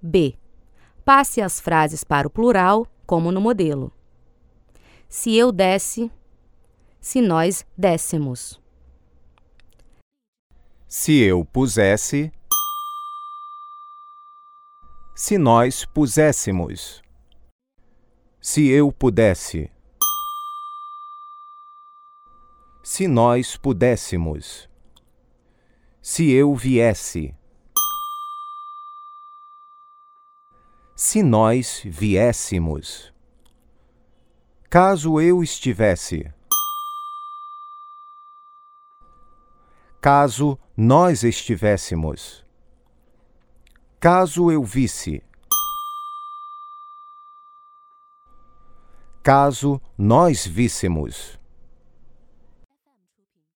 B. Passe as frases para o plural, como no modelo. Se eu desse, se nós dessemos. Se eu pusesse, se nós puséssemos. Se eu pudesse, se nós pudéssemos. Se eu viesse, se nós viéssemos. Caso eu estivesse. Caso nós estivéssemos. Caso eu visse. Caso nós víssemos.